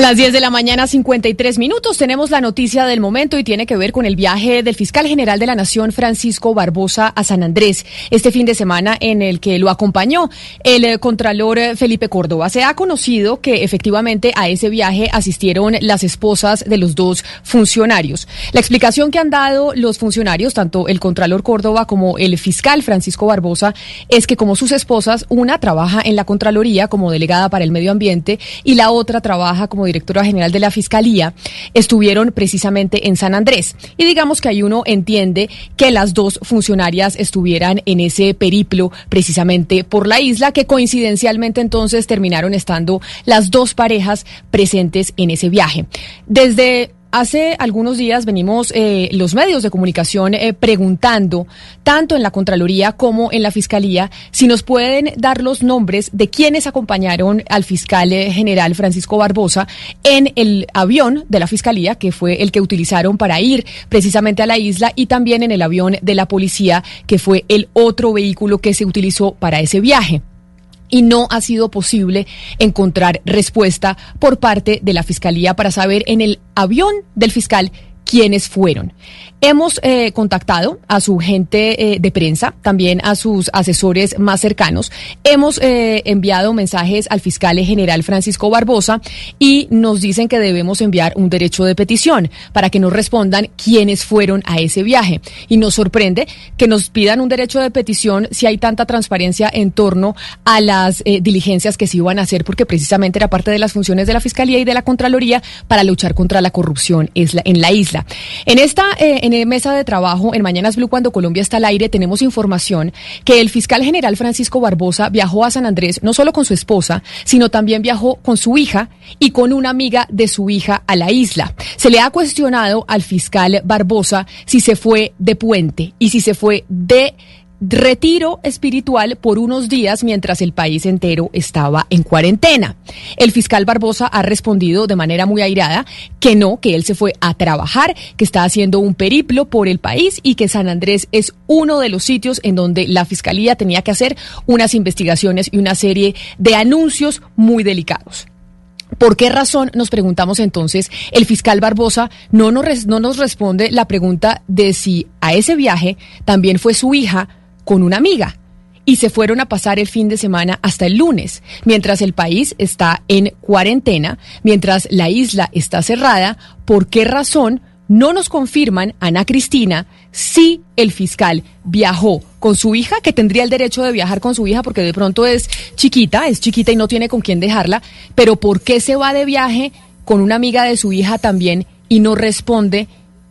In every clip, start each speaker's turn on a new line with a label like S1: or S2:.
S1: A las 10 de la mañana, 53 minutos, tenemos la noticia del momento y tiene que ver con el viaje del fiscal general de la Nación, Francisco Barbosa, a San Andrés, este fin de semana en el que lo acompañó el eh, contralor eh, Felipe Córdoba. Se ha conocido que efectivamente a ese viaje asistieron las esposas de los dos funcionarios. La explicación que han dado los funcionarios, tanto el contralor Córdoba como el fiscal Francisco Barbosa, es que como sus esposas, una trabaja en la Contraloría como delegada para el medio ambiente y la otra trabaja como directora general de la Fiscalía, estuvieron precisamente en San Andrés. Y digamos que ahí uno entiende que las dos funcionarias estuvieran en ese periplo precisamente por la isla, que coincidencialmente entonces terminaron estando las dos parejas presentes en ese viaje. Desde Hace algunos días venimos eh, los medios de comunicación eh, preguntando, tanto en la Contraloría como en la Fiscalía, si nos pueden dar los nombres de quienes acompañaron al fiscal eh, general Francisco Barbosa en el avión de la Fiscalía, que fue el que utilizaron para ir precisamente a la isla, y también en el avión de la policía, que fue el otro vehículo que se utilizó para ese viaje y no ha sido posible encontrar respuesta por parte de la Fiscalía para saber en el avión del fiscal quiénes fueron. Hemos eh, contactado a su gente eh, de prensa, también a sus asesores más cercanos. Hemos eh, enviado mensajes al fiscal general Francisco Barbosa y nos dicen que debemos enviar un derecho de petición para que nos respondan quiénes fueron a ese viaje. Y nos sorprende que nos pidan un derecho de petición si hay tanta transparencia en torno a las diligencias que se iban a hacer, porque precisamente era parte de las funciones de la Fiscalía y de la Contraloría para luchar contra la corrupción en la isla. En esta en mesa de trabajo en Mañanas Blue cuando Colombia está al aire tenemos información que el fiscal general Francisco Barbosa viajó a San Andrés no solo con su esposa, sino también viajó con su hija y con una amiga de su hija a la isla. Se le ha cuestionado al fiscal Barbosa si se fue de puente y si se fue de retiro espiritual por unos días mientras el país entero estaba en cuarentena. El fiscal Barbosa ha respondido de manera muy airada que no, que él se fue a trabajar, que está haciendo un periplo por el país y que San Andrés es uno de los sitios en donde la fiscalía tenía que hacer unas investigaciones y una serie de anuncios muy delicados. ¿Por qué razón, nos preguntamos entonces, el fiscal Barbosa no nos, no nos responde la pregunta de si a ese viaje también fue su hija con una amiga y se fueron a pasar el fin de semana hasta el lunes, mientras el país está en cuarentena, mientras la isla está cerrada. ¿Por qué razón no nos confirman, Ana Cristina, si el fiscal viajó con su hija, que tendría el derecho de viajar con su hija porque de pronto es chiquita, es chiquita y no tiene con quién dejarla, pero ¿por qué se va de viaje con una amiga de su hija también y no responde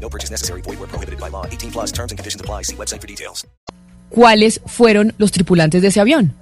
S2: No purchase necessary. Void where prohibited by law. 18 plus terms and conditions apply. See website for details.
S1: ¿Cuáles fueron los tripulantes de ese avión?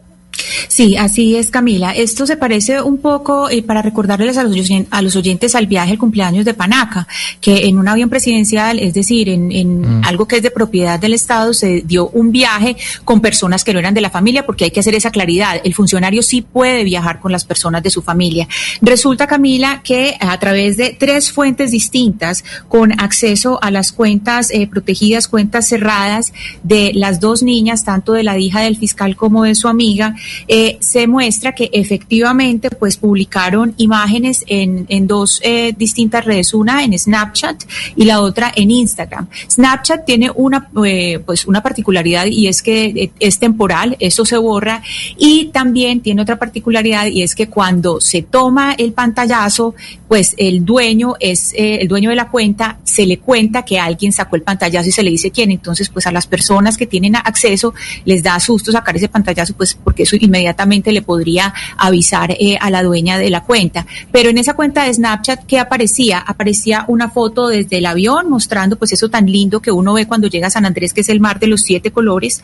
S3: Sí, así es, Camila. Esto se parece un poco, eh, para recordarles a los, a los oyentes al viaje el cumpleaños de Panaca, que en un avión presidencial, es decir, en, en mm. algo que es de propiedad del Estado, se dio un viaje con personas que no eran de la familia, porque hay que hacer esa claridad. El funcionario sí puede viajar con las personas de su familia. Resulta, Camila, que a través de tres fuentes distintas, con acceso a las cuentas eh, protegidas, cuentas cerradas de las dos niñas, tanto de la hija del fiscal como de su amiga, eh, se muestra que efectivamente pues publicaron imágenes en, en dos eh, distintas redes, una en Snapchat y la otra en Instagram. Snapchat tiene una eh, pues una particularidad y es que eh, es temporal, eso se borra y también tiene otra particularidad y es que cuando se toma el pantallazo, pues el dueño es eh, el dueño de la cuenta, se le cuenta que alguien sacó el pantallazo y se le dice quién, entonces pues a las personas que tienen acceso les da susto sacar ese pantallazo, pues porque eso inmediatamente le podría avisar eh, a la dueña de la cuenta. Pero en esa cuenta de Snapchat, ¿qué aparecía? Aparecía una foto desde el avión mostrando pues eso tan lindo que uno ve cuando llega a San Andrés, que es el mar de los siete colores.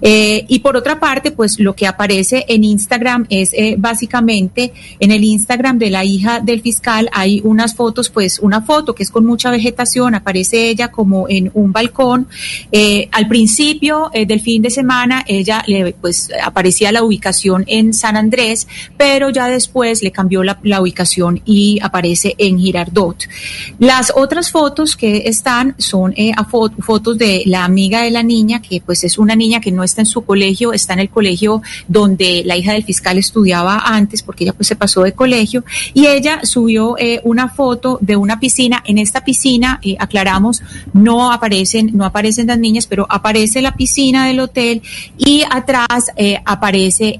S3: Eh, y por otra parte, pues lo que aparece en Instagram es eh, básicamente en el Instagram de la hija del fiscal hay unas fotos, pues una foto que es con mucha vegetación, aparece ella como en un balcón. Al principio del fin de semana ella le, pues aparecía la en San Andrés, pero ya después le cambió la, ubicación y aparece en Girardot. Las otras fotos que están son eh, fotos de la amiga de la niña, que pues es una niña que no está en su colegio, está en el colegio donde la hija del fiscal estudiaba antes, porque ella pues se pasó de colegio, y ella subió eh, una foto de una piscina. En esta piscina, eh, aclaramos, no aparecen, no aparecen las niñas, pero aparece la piscina del hotel y atrás eh,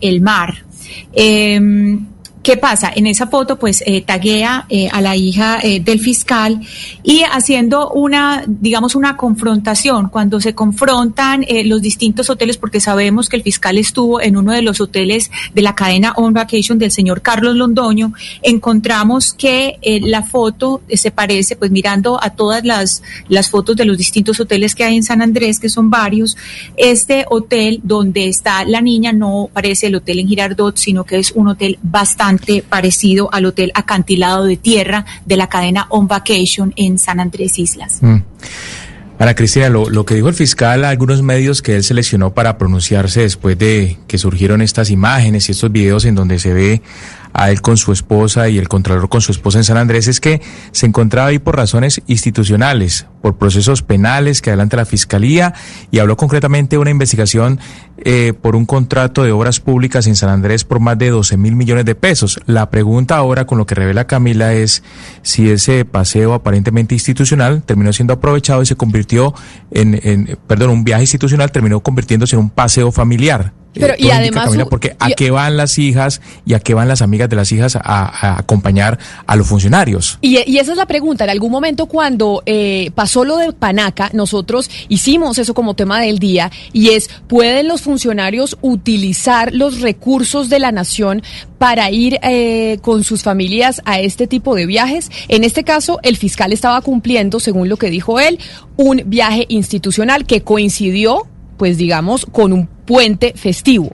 S3: el mar. Em, ¿Qué pasa? En esa foto, pues, eh, taguea eh, a la hija eh, del fiscal y haciendo una, digamos, una confrontación. Cuando se confrontan los distintos hoteles, porque sabemos que el fiscal estuvo en uno de los hoteles de la cadena On Vacation del señor Carlos Londoño, encontramos que la foto se parece, pues, mirando a todas las, las fotos de los distintos hoteles que hay en San Andrés, que son varios. Este hotel donde está la niña no parece el hotel en Girardot, sino que es un hotel bastante parecido al hotel acantilado de tierra de la cadena On Vacation en San Andrés Islas.
S4: Mm. Ana Cristina, lo, lo que dijo el fiscal a algunos medios que él seleccionó para pronunciarse después de que surgieron estas imágenes y estos videos en donde se ve a él con su esposa y el contralor con su esposa en San Andrés es que se encontraba ahí por razones institucionales, por procesos penales que adelanta la fiscalía y habló concretamente de una investigación eh, por un contrato de obras públicas en San Andrés por más de 12 mil millones de pesos. La pregunta ahora con lo que revela Camila es si ese paseo aparentemente institucional terminó siendo aprovechado y se convirtió en, en perdón, un viaje institucional terminó convirtiéndose en un paseo familiar.
S1: Pero,
S4: Eh,
S1: y
S4: todo indica,
S1: además
S4: Camila, porque a
S1: y-
S4: qué van las hijas y a qué van las amigas de las hijas a, a acompañar a los funcionarios.
S1: Y, y esa es la pregunta. En algún momento cuando eh, pasó lo de Panaca, nosotros hicimos eso como tema del día y es, ¿pueden los funcionarios utilizar los recursos de la nación para ir eh, con sus familias a este tipo de viajes? En este caso, el fiscal estaba cumpliendo, según lo que dijo él, un viaje institucional que coincidió, pues digamos, con un puente festivo.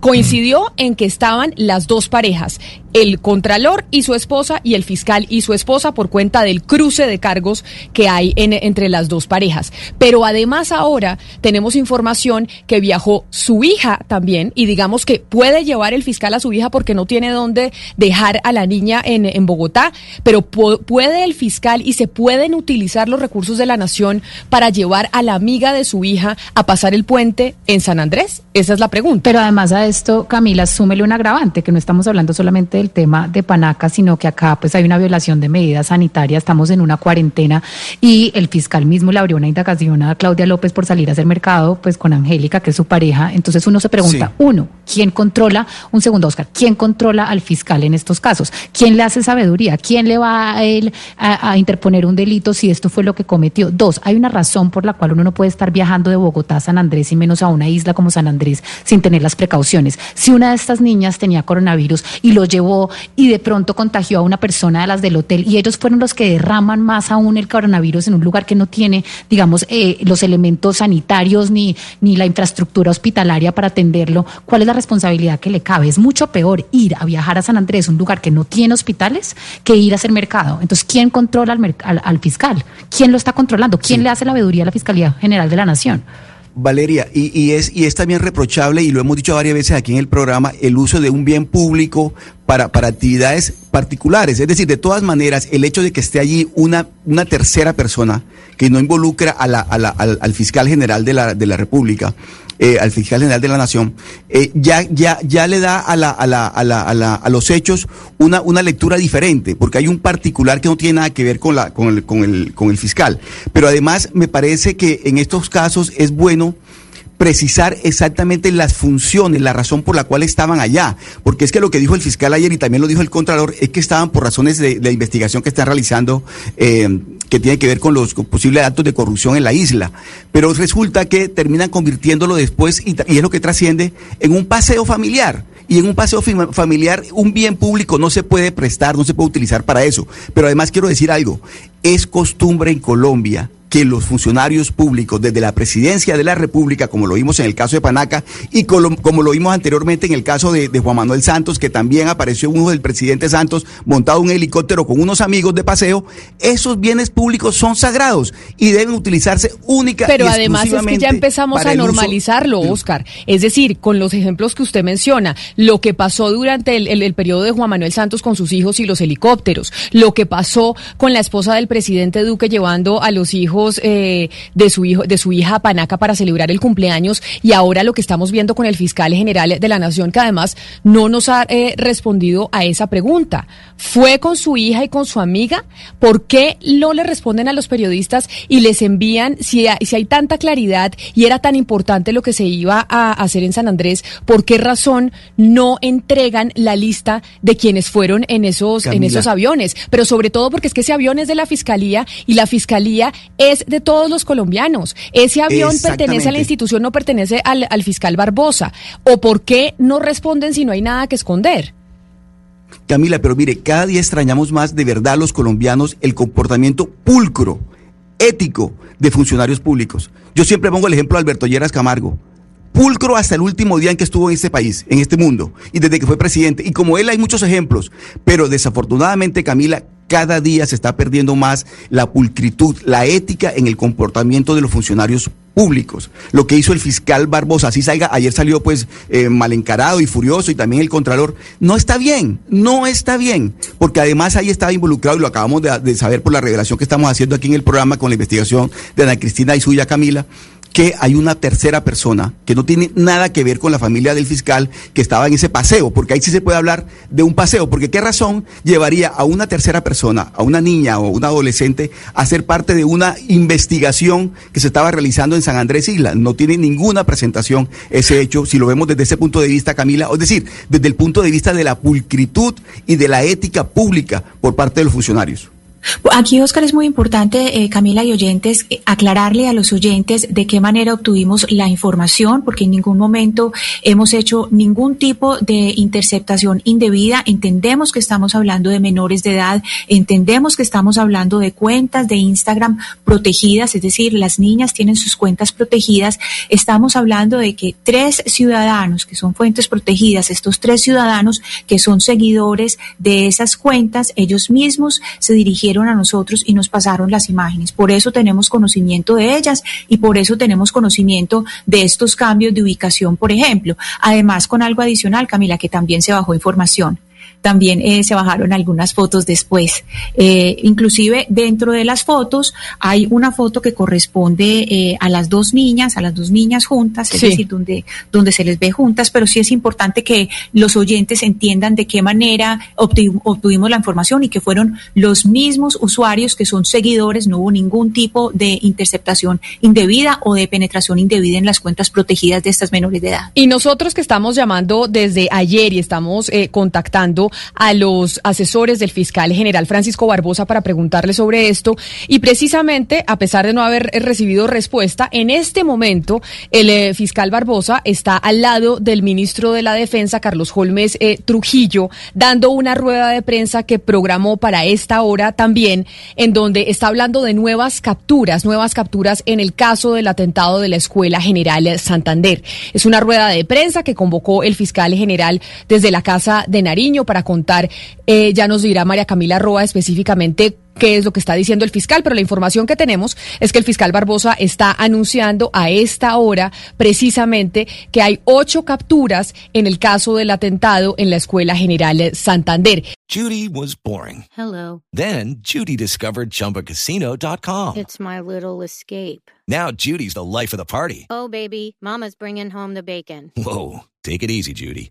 S1: Coincidió en que estaban las dos parejas, el contralor y su esposa y el fiscal y su esposa por cuenta del cruce de cargos que hay en- entre las dos parejas. Pero además ahora tenemos información que viajó su hija también y digamos que puede llevar el fiscal a su hija porque no tiene dónde dejar a la niña en, en Bogotá, pero pu- puede el fiscal y se pueden utilizar los recursos de la nación para llevar a la amiga de su hija a pasar el puente en San Andrés. Esa es la pregunta.
S5: Pero además a esto, Camila, súmele un agravante, que no estamos hablando solamente del tema de Panaca, sino que acá pues hay una violación de medidas sanitarias, estamos en una cuarentena y el fiscal mismo le abrió una indagación a Claudia López por salir a hacer mercado pues con Angélica, que es su pareja. Entonces uno se pregunta,
S6: Sí.
S5: uno, ¿quién controla, un segundo Oscar, quién controla al fiscal en estos casos? ¿Quién le hace sabiduría? ¿Quién le va a él a, a interponer un delito si esto fue lo que cometió? Dos, hay una razón por la cual uno no puede estar viajando de Bogotá a San Andrés y menos a una isla como San Andrés sin tener las precauciones. Si una de estas niñas tenía coronavirus y lo llevó y de pronto contagió a una persona de las del hotel y ellos fueron los que derraman más aún el coronavirus en un lugar que no tiene, digamos, eh, los elementos sanitarios ni, ni la infraestructura hospitalaria para atenderlo, ¿cuál es la responsabilidad que le cabe? Es mucho peor ir a viajar a San Andrés, un lugar que no tiene hospitales, que ir a hacer mercado. Entonces, ¿quién controla al, al- al fiscal? ¿Quién lo está controlando? ¿Quién le hace la veeduría a la Fiscalía General de la Nación?
S6: Valeria, y, y es, y es también reprochable, y lo hemos dicho varias veces aquí en el programa, el uso de un bien público para, para actividades particulares. Es decir, de todas maneras, el hecho de que esté allí una, una tercera persona que no involucra a la, a la, al, al, fiscal general de la, de la República, eh, al fiscal general de la Nación, eh, ya, ya, ya le da a, la, a, la, a, la, a, la, a los hechos una, una lectura diferente, porque hay un particular que no tiene nada que ver con, la, con, el, con, el, con el fiscal. Pero además me parece que en estos casos es bueno precisar exactamente las funciones, la razón por la cual estaban allá. Porque es que lo que dijo el fiscal ayer y también lo dijo el Contralor es que estaban por razones de, de investigación que están realizando, eh, que tiene que ver con los posibles actos de corrupción en la isla. Pero resulta que terminan convirtiéndolo después, y, y es lo que trasciende, en un paseo familiar y en un paseo familiar un bien público no se puede prestar, no se puede utilizar para eso. Pero además quiero decir algo, es costumbre en Colombia que los funcionarios públicos, desde la presidencia de la República, como lo vimos en el caso de Panaca, y como, como lo vimos anteriormente en el caso de, de, Juan Manuel Santos, que también apareció uno del presidente Santos montado un helicóptero con unos amigos de paseo, esos bienes públicos son sagrados y deben utilizarse única
S1: Pero
S6: y
S1: además es que ya empezamos a normalizarlo, uso... Oscar. Es decir, con los ejemplos que usted menciona, lo que pasó durante el, el, el periodo de Juan Manuel Santos con sus hijos y los helicópteros, lo que pasó con la esposa del presidente Duque llevando a los hijos eh, de su hijo, de su hija Panaca para celebrar el cumpleaños y ahora lo que estamos viendo con el fiscal general de la nación que además no nos ha eh, respondido a esa pregunta. ¿Fue con su hija y con su amiga? ¿Por qué no le responden a los periodistas y les envían, si hay, si hay tanta claridad y era tan importante lo que se iba a hacer en San Andrés, por qué razón no entregan la lista de quienes fueron en esos, en esos aviones? Pero sobre todo porque es que ese avión es de la fiscalía y la fiscalía es de todos los colombianos. Ese avión pertenece a la institución, no pertenece al, al, fiscal Barbosa. ¿O por qué no responden si no hay nada que esconder?
S6: Camila, pero mire, cada día extrañamos más de verdad los colombianos el comportamiento pulcro, ético de funcionarios públicos. Yo siempre pongo el ejemplo de Alberto Lleras Camargo pulcro hasta el último día en que estuvo en este país, en este mundo, y desde que fue presidente. Y como él hay muchos ejemplos, pero desafortunadamente, Camila, cada día se está perdiendo más la pulcritud, la ética en el comportamiento de los funcionarios públicos. Lo que hizo el fiscal Barbosa, así salga, ayer salió pues eh, mal encarado y furioso y también el Contralor, no está bien, no está bien, porque además ahí estaba involucrado y lo acabamos de, de saber por la revelación que estamos haciendo aquí en el programa con la investigación de Ana Cristina y suya Camila, que hay una tercera persona que no tiene nada que ver con la familia del fiscal que estaba en ese paseo, porque ahí sí se puede hablar de un paseo, porque qué razón llevaría a una tercera persona, a una niña o una adolescente, a ser parte de una investigación que se estaba realizando en San Andrés Isla. No tiene ninguna presentación ese hecho, si lo vemos desde ese punto de vista, Camila, es decir, desde el punto de vista de la pulcritud y de la ética pública por parte de los funcionarios.
S3: Aquí, Oscar, es muy importante, eh, Camila y oyentes, eh, aclararle a los oyentes de qué manera obtuvimos la información, porque en ningún momento hemos hecho ningún tipo de interceptación indebida. Entendemos que estamos hablando de menores de edad, entendemos que estamos hablando de cuentas de Instagram protegidas, es decir, las niñas tienen sus cuentas protegidas. Estamos hablando de que tres ciudadanos que son fuentes protegidas, estos tres ciudadanos que son seguidores de esas cuentas, ellos mismos se dirigieron a nosotros y nos pasaron las imágenes. Por eso tenemos conocimiento de ellas y por eso tenemos conocimiento de estos cambios de ubicación, por ejemplo. Además, con algo adicional, Camila, que también se bajó información también eh, se bajaron algunas fotos después. Eh, inclusive dentro de las fotos hay una foto que corresponde eh, a las dos niñas, a las dos niñas juntas, es sí. decir, donde, donde se les ve juntas, pero sí es importante que los oyentes entiendan de qué manera obtuvimos, obtuvimos la información y que fueron los mismos usuarios que son seguidores, no hubo ningún tipo de interceptación indebida o de penetración indebida en las cuentas protegidas de estas menores de edad.
S1: Y nosotros que estamos llamando desde ayer y estamos eh, contactando a los asesores del fiscal general Francisco Barbosa para preguntarle sobre esto y precisamente a pesar de no haber recibido respuesta, en este momento el eh, fiscal Barbosa está al lado del ministro de la Defensa Carlos Holmes eh, Trujillo dando una rueda de prensa que programó para esta hora también en donde está hablando de nuevas capturas, nuevas capturas en el caso del atentado de la Escuela General Santander. Es una rueda de prensa que convocó el fiscal general desde la Casa de Nariño para contar, eh, ya nos dirá María Camila Roa específicamente qué es lo que está diciendo el fiscal, pero la información que tenemos es que el fiscal Barbosa está anunciando a esta hora precisamente que hay ocho capturas en el caso del atentado en la Escuela General Santander.
S7: Judy was boring.
S8: Hello.
S7: Then Judy discovered ChumbaCasino.com.
S8: It's my little escape.
S7: Now Judy's the life of the party.
S8: Oh, baby, Mama's bringing home the bacon.
S7: Whoa, take it easy, Judy.